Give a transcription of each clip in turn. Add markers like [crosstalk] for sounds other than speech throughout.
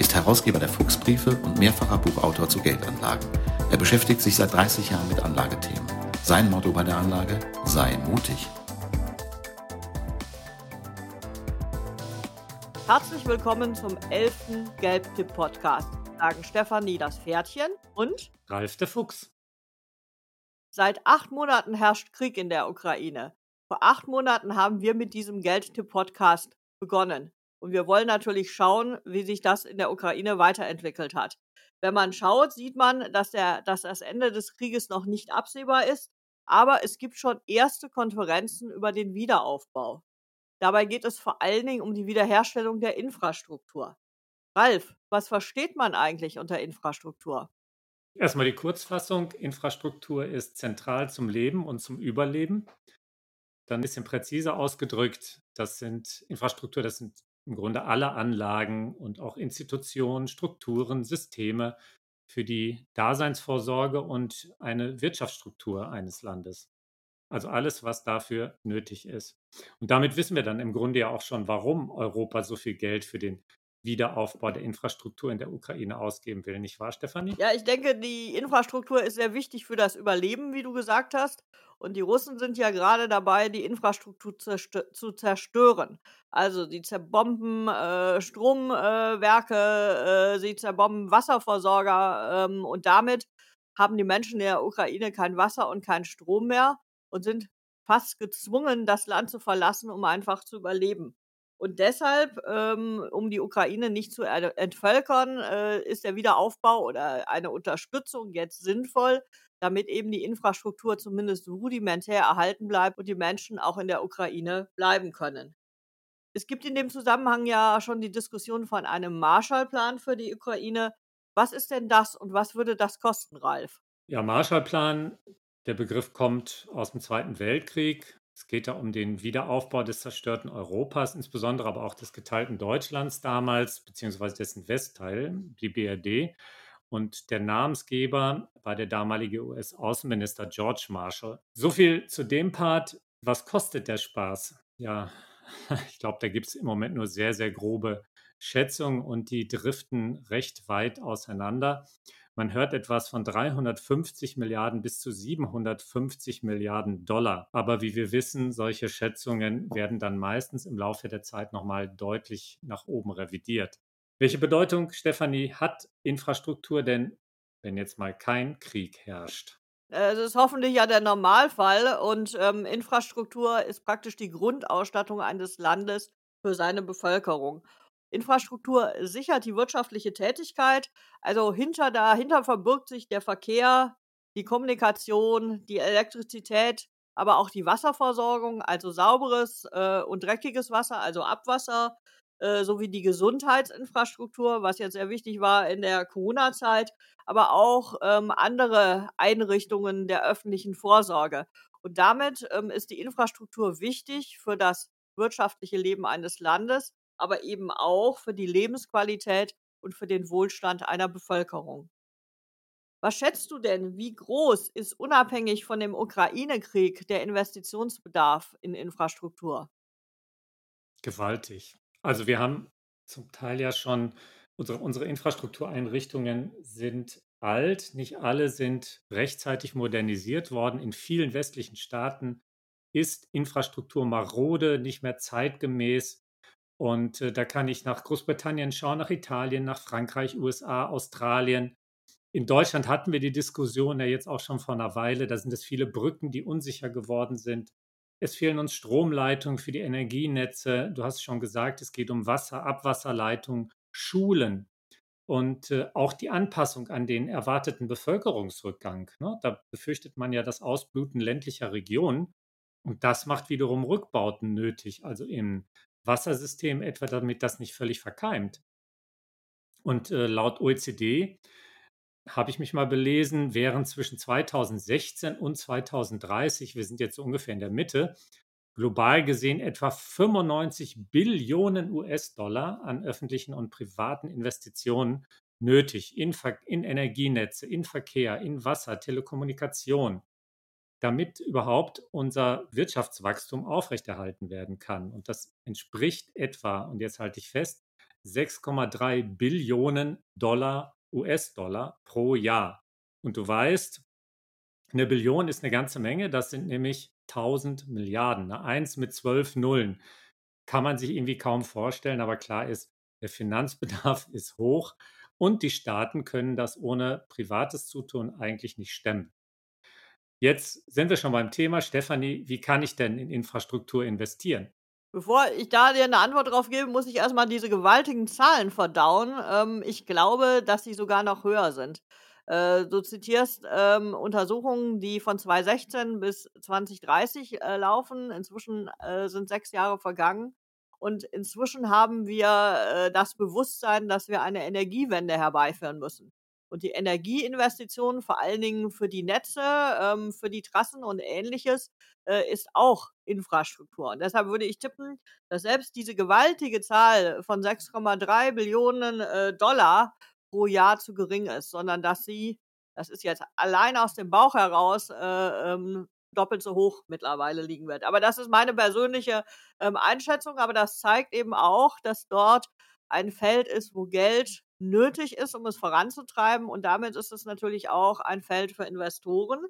ist Herausgeber der Fuchsbriefe und mehrfacher Buchautor zu Geldanlagen. Er beschäftigt sich seit 30 Jahren mit Anlagethemen. Sein Motto bei der Anlage: Sei mutig. Herzlich willkommen zum 11. Gelbtipp-Podcast sagen Stefanie das Pferdchen und Ralf der Fuchs. Seit acht Monaten herrscht Krieg in der Ukraine. Vor acht Monaten haben wir mit diesem Geldtipp-Podcast begonnen. Und wir wollen natürlich schauen, wie sich das in der Ukraine weiterentwickelt hat. Wenn man schaut, sieht man, dass, der, dass das Ende des Krieges noch nicht absehbar ist. Aber es gibt schon erste Konferenzen über den Wiederaufbau. Dabei geht es vor allen Dingen um die Wiederherstellung der Infrastruktur. Ralf, was versteht man eigentlich unter Infrastruktur? Erstmal die Kurzfassung. Infrastruktur ist zentral zum Leben und zum Überleben. Dann ein bisschen präziser ausgedrückt, das sind Infrastruktur, das sind im Grunde alle Anlagen und auch Institutionen, Strukturen, Systeme für die Daseinsvorsorge und eine Wirtschaftsstruktur eines Landes. Also alles, was dafür nötig ist. Und damit wissen wir dann im Grunde ja auch schon, warum Europa so viel Geld für den Wiederaufbau der Infrastruktur in der Ukraine ausgeben will, nicht wahr, Stefanie? Ja, ich denke, die Infrastruktur ist sehr wichtig für das Überleben, wie du gesagt hast. Und die Russen sind ja gerade dabei, die Infrastruktur zu zerstören. Also sie zerbomben äh, Stromwerke, äh, äh, sie zerbomben Wasserversorger ähm, und damit haben die Menschen in der Ukraine kein Wasser und keinen Strom mehr und sind fast gezwungen, das Land zu verlassen, um einfach zu überleben. Und deshalb, ähm, um die Ukraine nicht zu entvölkern, äh, ist der Wiederaufbau oder eine Unterstützung jetzt sinnvoll, damit eben die Infrastruktur zumindest rudimentär erhalten bleibt und die Menschen auch in der Ukraine bleiben können. Es gibt in dem Zusammenhang ja schon die Diskussion von einem Marshallplan für die Ukraine. Was ist denn das und was würde das kosten, Ralf? Ja, Marshallplan, der Begriff kommt aus dem Zweiten Weltkrieg. Es geht da um den Wiederaufbau des zerstörten Europas, insbesondere aber auch des geteilten Deutschlands damals, beziehungsweise dessen Westteil, die BRD. Und der Namensgeber war der damalige US-Außenminister George Marshall. So viel zu dem Part. Was kostet der Spaß? Ja, [laughs] ich glaube, da gibt es im Moment nur sehr, sehr grobe Schätzungen und die driften recht weit auseinander. Man hört etwas von 350 Milliarden bis zu 750 Milliarden Dollar. Aber wie wir wissen, solche Schätzungen werden dann meistens im Laufe der Zeit nochmal deutlich nach oben revidiert. Welche Bedeutung, Stefanie, hat Infrastruktur denn, wenn jetzt mal kein Krieg herrscht? Das ist hoffentlich ja der Normalfall und ähm, Infrastruktur ist praktisch die Grundausstattung eines Landes für seine Bevölkerung. Infrastruktur sichert die wirtschaftliche Tätigkeit. Also hinter dahinter verbirgt sich der Verkehr, die Kommunikation, die Elektrizität, aber auch die Wasserversorgung, also sauberes äh, und dreckiges Wasser, also Abwasser, äh, sowie die Gesundheitsinfrastruktur, was jetzt sehr wichtig war in der Corona-Zeit, aber auch ähm, andere Einrichtungen der öffentlichen Vorsorge. Und damit ähm, ist die Infrastruktur wichtig für das wirtschaftliche Leben eines Landes aber eben auch für die Lebensqualität und für den Wohlstand einer Bevölkerung. Was schätzt du denn, wie groß ist unabhängig von dem Ukraine-Krieg der Investitionsbedarf in Infrastruktur? Gewaltig. Also wir haben zum Teil ja schon, unsere, unsere Infrastruktureinrichtungen sind alt, nicht alle sind rechtzeitig modernisiert worden. In vielen westlichen Staaten ist Infrastruktur marode, nicht mehr zeitgemäß. Und äh, da kann ich nach Großbritannien schauen, nach Italien, nach Frankreich, USA, Australien. In Deutschland hatten wir die Diskussion ja jetzt auch schon vor einer Weile. Da sind es viele Brücken, die unsicher geworden sind. Es fehlen uns Stromleitungen für die Energienetze. Du hast schon gesagt, es geht um Wasser, Abwasserleitungen, Schulen und äh, auch die Anpassung an den erwarteten Bevölkerungsrückgang. Ne? Da befürchtet man ja das Ausbluten ländlicher Regionen. Und das macht wiederum Rückbauten nötig, also im Wassersystem etwa, damit das nicht völlig verkeimt. Und äh, laut OECD habe ich mich mal belesen, wären zwischen 2016 und 2030, wir sind jetzt ungefähr in der Mitte, global gesehen etwa 95 Billionen US-Dollar an öffentlichen und privaten Investitionen nötig in, in, Energienetze, in Verkehr, in Wasser, Telekommunikation, damit überhaupt unser Wirtschaftswachstum aufrechterhalten werden kann. Und das entspricht etwa, und jetzt halte ich fest, 6,3 Billionen Dollar US-Dollar pro Jahr. Und du weißt, eine Billion ist eine ganze Menge, das sind nämlich 1000 Milliarden. Eine Eins mit zwölf Nullen kann man sich irgendwie kaum vorstellen, aber klar ist, der Finanzbedarf [laughs] ist hoch und die Staaten können das ohne privates Zutun eigentlich nicht stemmen. Jetzt sind wir schon beim Thema. Stefanie, wie kann ich denn in Infrastruktur investieren? Bevor ich da dir eine Antwort drauf gebe, muss ich erstmal diese gewaltigen Zahlen verdauen. Ähm, ich glaube, dass sie sogar noch höher sind. Äh, du zitierst ähm, Untersuchungen, die von 2016 bis 2030 äh, laufen. Inzwischen äh, sind sechs Jahre vergangen. Und inzwischen haben wir äh, das Bewusstsein, dass wir eine Energiewende herbeiführen müssen. Und die Energieinvestitionen, vor allen Dingen für die Netze, ähm, für die Trassen und ähnliches, äh, ist auch Infrastruktur. Und deshalb würde ich tippen, dass selbst diese gewaltige Zahl von 6,3 Billionen äh, Dollar pro Jahr zu gering ist, sondern dass sie, das ist jetzt allein aus dem Bauch heraus, äh, ähm, doppelt so hoch mittlerweile liegen wird. Aber das ist meine persönliche ähm, Einschätzung, aber das zeigt eben auch, dass dort ein Feld ist, wo Geld nötig ist, um es voranzutreiben. Und damit ist es natürlich auch ein Feld für Investoren.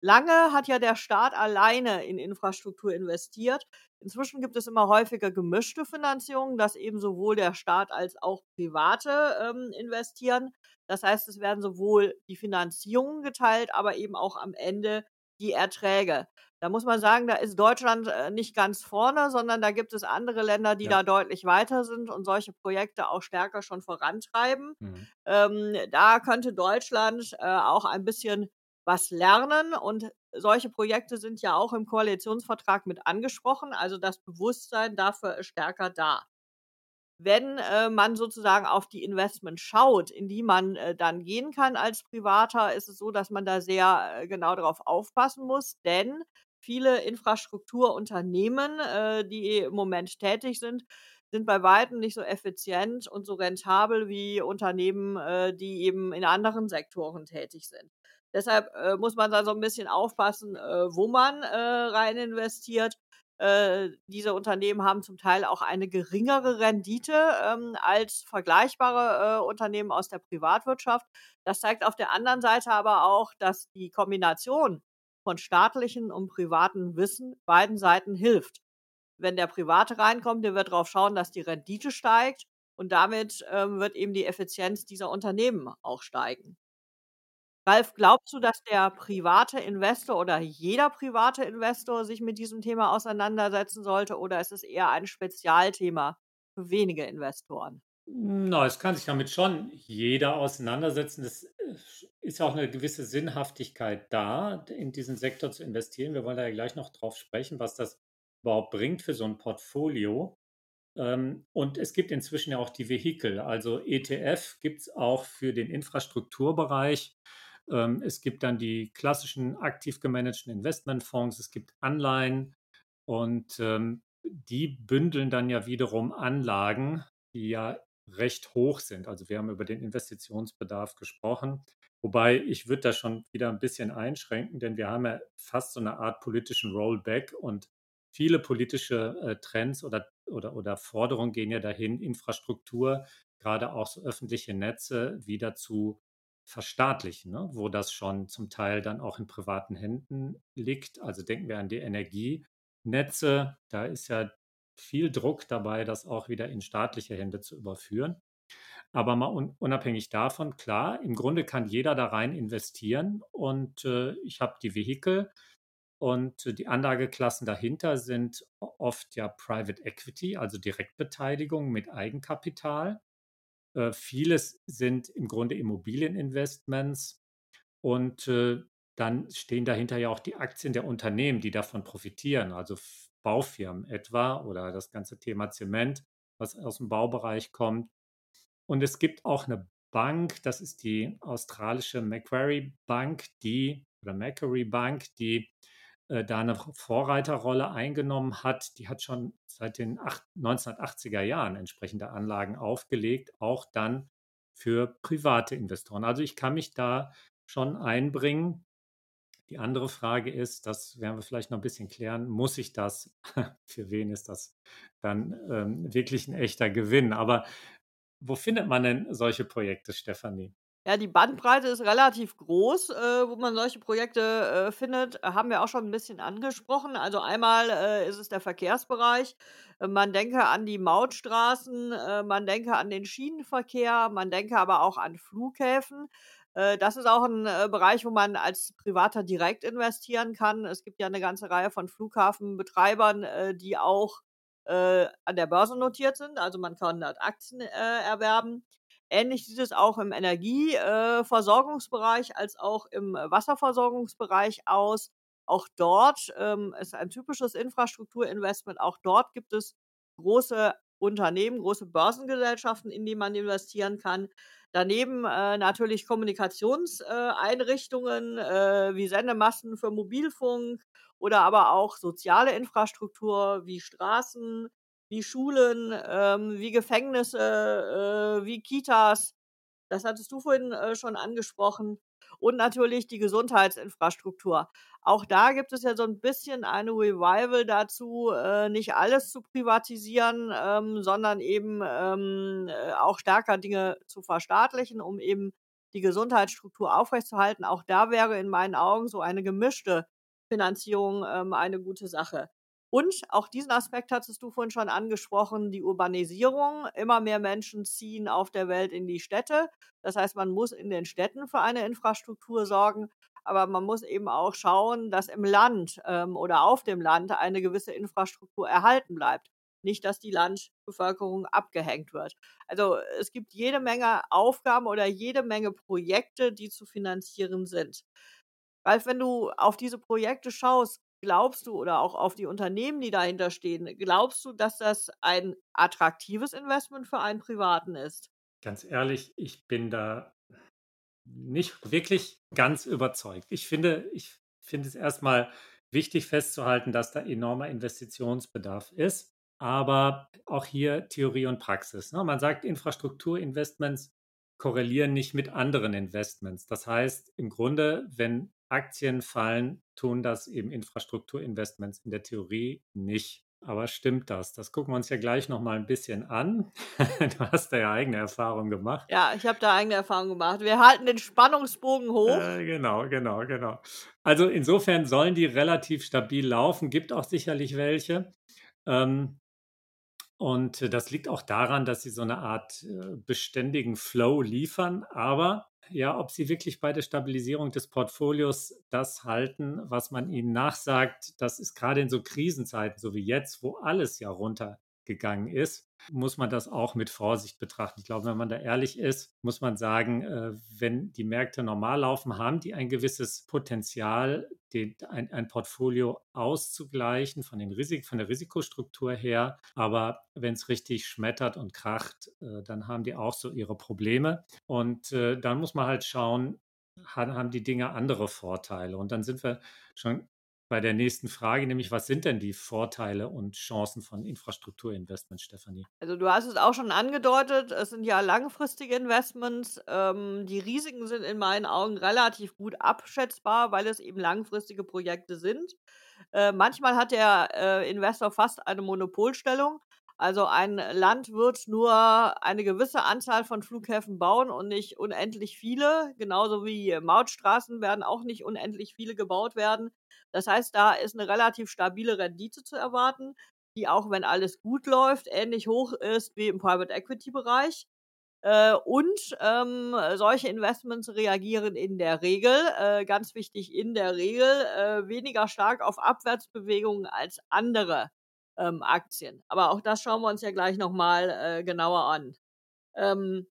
Lange hat ja der Staat alleine in Infrastruktur investiert. Inzwischen gibt es immer häufiger gemischte Finanzierungen, dass eben sowohl der Staat als auch Private ähm, investieren. Das heißt, es werden sowohl die Finanzierungen geteilt, aber eben auch am Ende die Erträge. Da muss man sagen, da ist Deutschland äh, nicht ganz vorne, sondern da gibt es andere Länder, die ja. da deutlich weiter sind und solche Projekte auch stärker schon vorantreiben. Mhm. Ähm, da könnte Deutschland äh, auch ein bisschen was lernen und solche Projekte sind ja auch im Koalitionsvertrag mit angesprochen. Also das Bewusstsein dafür ist stärker da wenn äh, man sozusagen auf die Investments schaut, in die man äh, dann gehen kann als Privater, ist es so, dass man da sehr äh, genau darauf aufpassen muss, denn viele Infrastrukturunternehmen, äh, die im Moment tätig sind, sind bei weitem nicht so effizient und so rentabel wie Unternehmen, äh, die eben in anderen Sektoren tätig sind. Deshalb äh, muss man da so ein bisschen aufpassen, wo man rein investiert äh, diese Unternehmen haben zum Teil auch eine geringere Rendite ähm, als vergleichbare äh, Unternehmen aus der Privatwirtschaft. Das zeigt auf der anderen Seite aber auch, dass die Kombination von staatlichen und privaten Wissen beiden Seiten hilft. Wenn der Private reinkommt, der wird darauf schauen, dass die Rendite steigt und damit ähm, wird eben die Effizienz dieser Unternehmen auch steigen. Ralf, glaubst du, dass der private Investor oder jeder private Investor sich mit diesem Thema auseinandersetzen sollte oder ist es eher ein Spezialthema für wenige Investoren? Na, es kann sich damit schon jeder auseinandersetzen. Es äh, ist auch eine gewisse Sinnhaftigkeit da, in diesen Sektor zu investieren. Wir wollen da ja gleich noch drauf sprechen, was das überhaupt bringt für so ein Portfolio. Ähm, und es gibt inzwischen ja auch die Vehikel, also ETF gibt es auch für den Infrastrukturbereich. Ähm, es gibt dann die klassischen aktiv gemanagten Investmentfonds, es gibt Anleihen und ähm, die bündeln dann ja wiederum Anlagen, die ja recht hoch sind. Also wir haben über den Investitionsbedarf gesprochen. Wobei ich würde da schon wieder ein bisschen einschränken, denn wir haben ja fast so eine Art politischen Rollback und viele politische äh, Trends oder, oder, oder Forderungen gehen ja dahin, Infrastruktur, gerade auch so öffentliche Netze wieder zu verstaatlichen, ne? wo das schon zum Teil dann auch in privaten Händen liegt. Also denken wir an die Energienetze. Da ist ja viel Druck dabei, das auch wieder in staatliche Hände zu überführen. Aber mal un unabhängig davon, klar, im Grunde kann jeder da rein investieren und äh, ich habe die Vehikel und die Anlageklassen dahinter sind oft ja Private Equity, also Direktbeteiligung mit Eigenkapital. Äh, vieles sind im Grunde Immobilieninvestments und äh, dann stehen dahinter ja auch die Aktien der Unternehmen, die davon profitieren, also Baufirmen etwa oder das ganze Thema Zement, was aus dem Baubereich kommt. Und es gibt auch eine Bank, das ist die australische Macquarie Bank, die oder Macquarie Bank, die äh, da eine Vorreiterrolle eingenommen hat. Die hat schon seit den 1980er Jahren entsprechende Anlagen aufgelegt, auch dann für private Investoren. Also ich kann mich da schon einbringen. Die andere Frage ist, das werden wir vielleicht noch ein bisschen klären, muss ich das, [laughs] für wen ist das dann ähm, wirklich ein echter Gewinn? Aber wo findet man denn solche Projekte, Stefanie? Ja, die Bandbreite ist relativ groß, äh, wo man solche Projekte äh, findet. Haben wir auch schon ein bisschen angesprochen. Also einmal äh, ist es der Verkehrsbereich. Äh, man denke an die Mautstraßen, äh, man denke an den Schienenverkehr, man denke aber auch an Flughäfen. Äh, das ist auch ein Bereich, wo man als Privater direkt investieren kann. Es gibt ja eine ganze Reihe von Flughafenbetreibern, die auch an der Börse notiert sind. Also man kann dort Aktien erwerben. Ähnlich sieht es auch im Energieversorgungsbereich als auch im Wasserversorgungsbereich aus. Auch dort ähm, ist ein typisches Infrastrukturinvestment. Auch dort gibt es große Unternehmen, große Börsengesellschaften, in die man investieren kann. Daneben äh, natürlich Kommunikationseinrichtungen äh, wie Sendemasten für Mobilfunk oder aber auch soziale Infrastruktur wie Straßen, wie Schulen, ähm, wie Gefängnisse, äh, wie Kitas. Das hattest du vorhin äh, schon angesprochen. Und natürlich die Gesundheitsinfrastruktur. Auch da gibt es ja so ein bisschen eine Revival dazu, äh, nicht alles zu privatisieren, ähm, sondern eben ähm, äh, auch stärker Dinge zu verstaatlichen, um eben die Gesundheitsstruktur aufrechtzuerhalten. Auch da wäre in meinen Augen so eine gemischte Finanzierung ähm, eine gute Sache. Und auch diesen Aspekt hattest du vorhin schon angesprochen, die Urbanisierung. Immer mehr Menschen ziehen auf der Welt in die Städte. Das heißt, man muss in den Städten für eine Infrastruktur sorgen, aber man muss eben auch schauen, dass im Land ähm, oder auf dem Land eine gewisse Infrastruktur erhalten bleibt. Nicht, dass die Landbevölkerung abgehängt wird. Also es gibt jede Menge Aufgaben oder jede Menge Projekte, die zu finanzieren sind. Ralf, wenn du auf diese Projekte schaust, glaubst du oder auch auf die Unternehmen, die dahinter stehen, glaubst du, dass das ein attraktives Investment für einen Privaten ist? Ganz ehrlich, ich bin da nicht wirklich ganz überzeugt. Ich finde, ich finde es erstmal wichtig festzuhalten, dass da enormer Investitionsbedarf ist. Aber auch hier Theorie und Praxis. Ne? Man sagt, Infrastrukturinvestments korrelieren nicht mit anderen Investments. Das heißt, im Grunde, wenn Aktien fallen, tun das eben Infrastrukturinvestments in der Theorie nicht. Aber stimmt das? Das gucken wir uns ja gleich noch mal ein bisschen an. [laughs] du hast da ja eigene Erfahrungen gemacht. Ja, ich habe da eigene Erfahrungen gemacht. Wir halten den Spannungsbogen hoch. Äh, genau, genau, genau. Also insofern sollen die relativ stabil laufen. Gibt auch sicherlich welche. Ähm, und das liegt auch daran, dass sie so eine Art äh, beständigen Flow liefern. Aber ja, ob sie wirklich bei der Stabilisierung des Portfolios das halten, was man ihnen nachsagt, das ist gerade in so Krisenzeiten, so wie jetzt, wo alles ja runtergegangen ist, muss man das auch mit Vorsicht betrachten. Ich glaube, wenn man da ehrlich ist, muss man sagen, äh, wenn die Märkte normal laufen, haben die ein gewisses Potenzial, den, ein, ein Portfolio auszugleichen von, den Risik, von der Risikostruktur her. Aber wenn es richtig schmettert und kracht, äh, dann haben die auch so ihre Probleme. Und äh, dann muss man halt schauen, haben die Dinge andere Vorteile. Und dann sind wir schon bei der nächsten Frage, nämlich was sind denn die Vorteile und Chancen von Infrastrukturinvestments, Stefanie? Also du hast es auch schon angedeutet, es sind ja langfristige Investments. Ähm, die Risiken sind in meinen Augen relativ gut abschätzbar, weil es eben langfristige Projekte sind. Äh, manchmal hat der äh, Investor fast eine Monopolstellung. Also ein Land wird nur eine gewisse Anzahl von Flughäfen bauen und nicht unendlich viele. Genauso wie Mautstraßen werden auch nicht unendlich viele gebaut werden. Das heißt, da ist eine relativ stabile Rendite zu erwarten, die auch, wenn alles gut läuft, ähnlich hoch ist wie im Private Equity Bereich. Äh, und ähm, solche Investments reagieren in der Regel, äh, ganz wichtig, in der Regel äh, weniger stark auf Abwärtsbewegungen als andere ähm, Aktien. Aber auch das schauen wir uns ja gleich nochmal äh, genauer an. Ähm,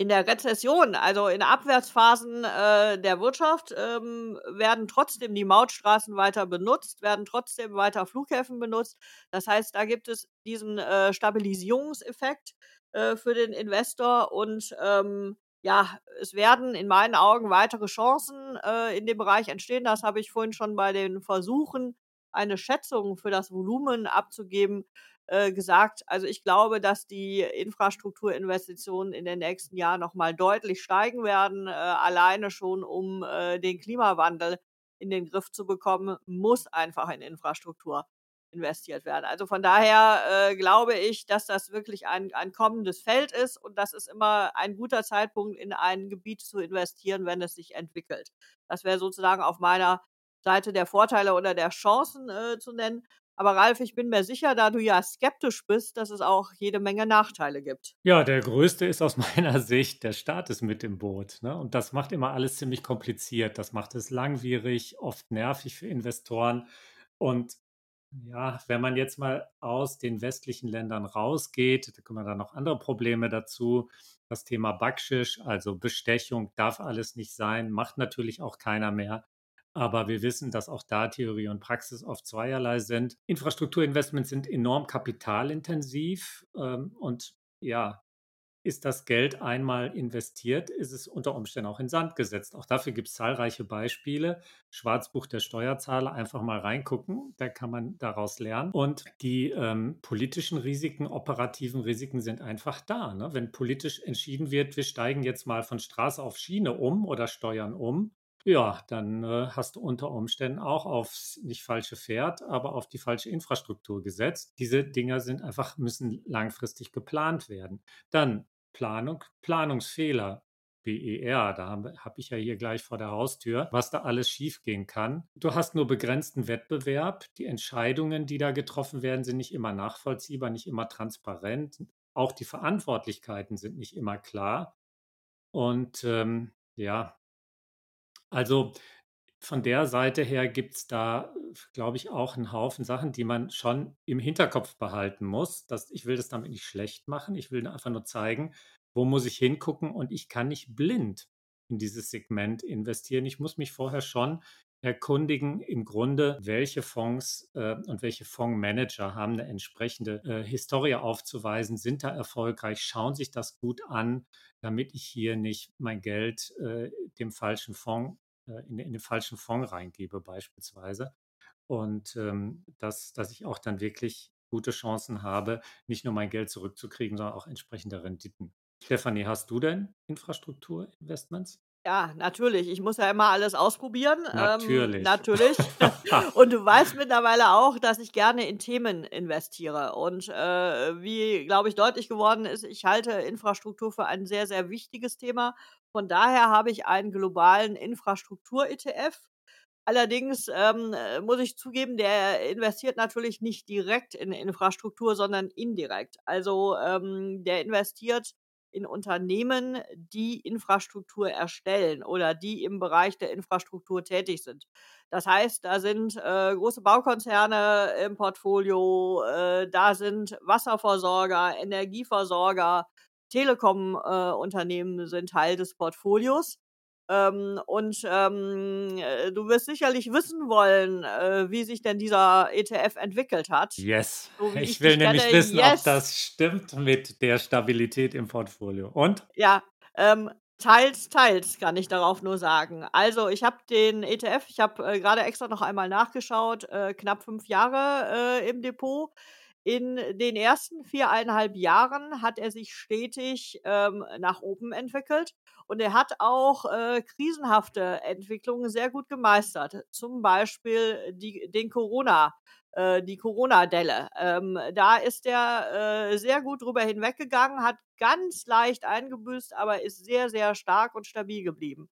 in der Rezession, also in Abwärtsphasen äh, der Wirtschaft, ähm, werden trotzdem die Mautstraßen weiter benutzt, werden trotzdem weiter Flughäfen benutzt. Das heißt, da gibt es diesen äh, Stabilisierungseffekt. äh, für den Investor und ähm, ja, es werden in meinen Augen weitere Chancen äh, in dem Bereich entstehen. Das habe ich vorhin schon bei den Versuchen, eine Schätzung für das Volumen abzugeben, äh, gesagt. Also ich glaube, dass die Infrastrukturinvestitionen in den nächsten Jahren nochmal deutlich steigen werden. Äh, alleine schon, um äh, den Klimawandel in den Griff zu bekommen, muss einfach in Infrastruktur investiert werden. Also von daher glaube ich, dass das wirklich ein, ein kommendes Feld ist und das ist immer ein guter Zeitpunkt, in ein Gebiet zu investieren, wenn es sich entwickelt. Das wäre sozusagen auf meiner Seite der Vorteile oder der Chancen äh, zu nennen. Aber Ralf, ich bin mir sicher, da du ja skeptisch bist, dass es auch jede Menge Nachteile gibt. Ja, der größte ist aus [laughs] meiner Sicht, der Staat ist mit im Boot. Ne? Und das macht immer alles ziemlich kompliziert. Das macht es langwierig, oft nervig für Investoren. Und ja, wenn man jetzt mal aus den westlichen Ländern rausgeht, da kommen dann noch andere Probleme dazu. Das Thema Backschisch, also Bestechung, darf alles nicht sein, macht natürlich auch keiner mehr. Aber wir wissen, dass auch da Theorie und Praxis oft zweierlei sind. Infrastrukturinvestments sind enorm kapitalintensiv ähm, und ja, ist das Geld einmal investiert, ist es unter Umständen auch in Sand gesetzt. Auch dafür gibt es zahlreiche Beispiele. Schwarzbuch der Steuerzahler, einfach mal reingucken, da kann man daraus lernen. Und die ähm, politischen Risiken, operativen Risiken sind einfach da. Ne? Wenn politisch entschieden wird, wir steigen jetzt mal von Straße auf Schiene um oder steuern um, ja, dann äh, hast du unter Umständen auch aufs nicht falsche Pferd, aber auf die falsche Infrastruktur gesetzt. Diese Dinger sind einfach, müssen langfristig geplant werden. Dann Planung, Planungsfehler. BER, da habe hab ich ja hier gleich vor der Haustür, was da alles schiefgehen kann. Du hast nur begrenzten Wettbewerb. Die Entscheidungen, die da getroffen werden, sind nicht immer nachvollziehbar, nicht immer transparent. Auch die Verantwortlichkeiten sind nicht immer klar. Und ähm, ja, also von der Seite her gibt es da, glaube ich, auch einen Haufen Sachen, die man schon im Hinterkopf behalten muss. Das, ich will das damit nicht schlecht machen. Ich will einfach nur zeigen, wo muss ich hingucken und ich kann nicht blind in dieses Segment investieren. Ich muss mich vorher schon erkundigen, im Grunde, welche Fonds äh, und welche Fondsmanager haben eine entsprechende äh, Historie aufzuweisen, sind da erfolgreich, schauen sich das gut an, damit ich hier nicht mein Geld äh, dem falschen Fonds, äh, in, in, den falschen Fonds reingebe beispielsweise. Und ähm, dass, dass ich auch dann wirklich gute Chancen habe, nicht nur mein Geld zurückzukriegen, sondern auch entsprechende Renditen. Stefanie, hast du denn Infrastrukturinvestments? Ja, natürlich. Ich muss ja immer alles ausprobieren. Ähm, natürlich. Ähm, [laughs] natürlich. und du weißt mittlerweile auch, dass ich gerne in Themen investiere. Und äh, wie, glaube ich, deutlich geworden ist, ich halte Infrastruktur für ein sehr, sehr wichtiges Thema. Von daher habe ich einen globalen Infrastruktur-ETF. Allerdings ähm, äh, muss ich zugeben, der investiert natürlich nicht direkt in Infrastruktur, sondern indirekt. Also ähm, der investiert in Unternehmen, die Infrastruktur erstellen oder die im Bereich der Infrastruktur tätig sind. Das heißt, da sind äh, große Baukonzerne im Portfolio, äh, da sind Wasserversorger, Energieversorger, Telekom-Unternehmen äh, sind Teil des Portfolios. Ähm, und ähm, äh, du wirst sicherlich wissen wollen, äh, wie sich denn dieser ETF entwickelt hat. Yes. So ich, ich will nämlich kenne. wissen, yes. ob das stimmt mit der Stabilität im Portfolio. Und? Ja, ähm, teils, teils kann ich darauf nur sagen. Also ich habe den ETF, ich habe äh, gerade extra noch einmal nachgeschaut, äh, knapp fünf Jahre äh, im Depot. In den ersten viereinhalb Jahren hat er sich stetig ähm, nach oben entwickelt und er hat auch äh, krisenhafte Entwicklungen sehr gut gemeistert. Zum Beispiel die, den Corona, äh, die Corona-Delle. Ähm, da ist er äh, sehr gut drüber hinweggegangen, hat ganz leicht eingebüßt, aber ist sehr, sehr stark und stabil geblieben.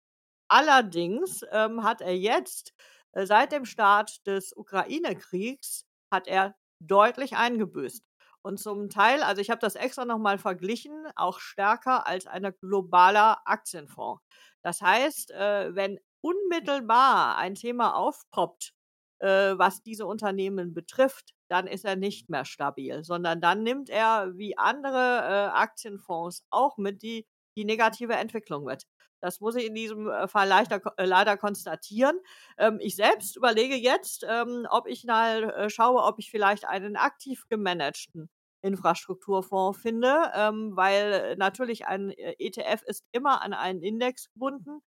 Allerdings ähm, hat er jetzt äh, seit dem Start des Ukraine-Kriegs hat er deutlich eingebüßt. Und zum Teil, also ich habe das extra nochmal verglichen, auch stärker als ein globaler Aktienfonds. Das heißt, äh, wenn unmittelbar ein Thema aufpoppt, äh, was diese Unternehmen betrifft, dann ist er nicht mehr stabil, sondern dann nimmt er wie andere äh, Aktienfonds auch mit, die die negative Entwicklung mit. Das muss ich in diesem äh, Fall leider, äh, leider konstatieren. Ähm, ich selbst überlege jetzt, ähm, ob ich mal äh, schaue, ob ich vielleicht einen aktiv gemanagten Infrastrukturfonds finde, ähm, weil natürlich ein ETF ist immer an einen Index gebunden.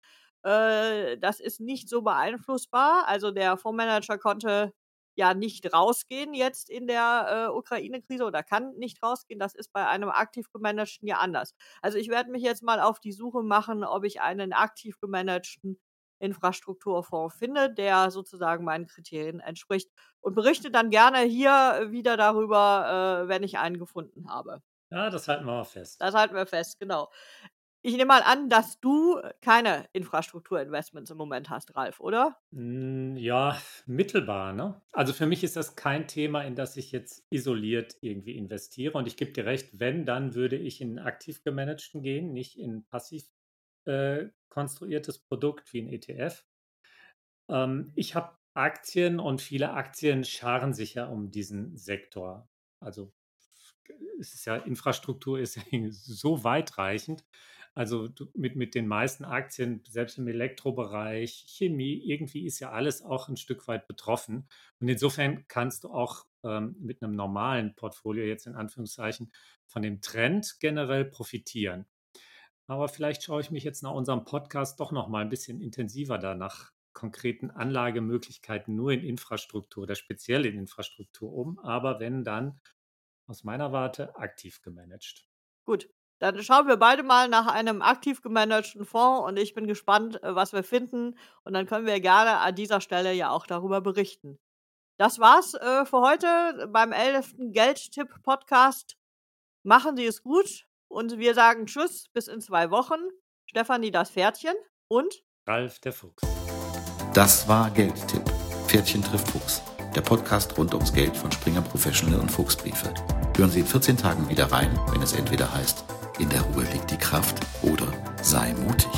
Das ist nicht so beeinflussbar. Also der Fondsmanager konnte ja nicht rausgehen jetzt in der äh, Ukraine-Krise oder kann nicht rausgehen. Das ist bei einem aktiv gemanagten ja anders. Also ich werde mich jetzt mal auf die Suche machen, ob ich einen aktiv gemanagten Infrastrukturfonds finde, der sozusagen meinen Kriterien entspricht und berichte dann gerne hier wieder darüber, äh, wenn ich einen gefunden habe. Ja, das halten wir mal fest. Das halten wir fest, genau. Ich nehme mal an, dass du keine Infrastrukturinvestments im Moment hast, Ralf, oder? Hm, ja, mittelbar, ne? Also für mich ist das kein Thema, in das ich jetzt isoliert irgendwie investiere. Und ich gebe dir recht, wenn, dann würde ich in aktiv gemanagten gehen, nicht in passiv äh, konstruiertes Produkt wie ein ETF. Ähm, ich habe Aktien und viele Aktien scharen sich ja um diesen Sektor. Also es ist ja Infrastruktur ist [laughs] so weitreichend. Also mit, mit den meisten Aktien, selbst im Elektrobereich, Chemie, irgendwie ist ja alles auch ein Stück weit betroffen. Und insofern kannst du auch ähm, mit einem normalen Portfolio jetzt in Anführungszeichen von dem Trend generell profitieren. Aber vielleicht schaue ich mich jetzt nach unserem Podcast doch noch mal ein bisschen intensiver danach konkreten Anlagemöglichkeiten nur in Infrastruktur oder speziell in Infrastruktur um, aber wenn dann aus meiner Warte aktiv gemanagt. Gut, dann schauen wir beide mal nach einem aktiv gemanagten Fonds und ich bin gespannt, äh, was wir finden. Und dann können wir gerne an dieser Stelle ja auch darüber berichten. Das war's äh, für heute beim 11. Geldtipp-Podcast. Machen Sie es gut und wir sagen Tschüss bis in zwei Wochen. Stefanie das Pferdchen und Ralf der Fuchs. Das war Geldtipp. Pferdchen trifft Fuchs. Der Podcast rund ums Geld von Springer Professional und Fuchsbriefe. Hören Sie in 14 Tagen wieder rein, wenn es entweder heißt, in der Ruhe liegt die Kraft oder sei mutig.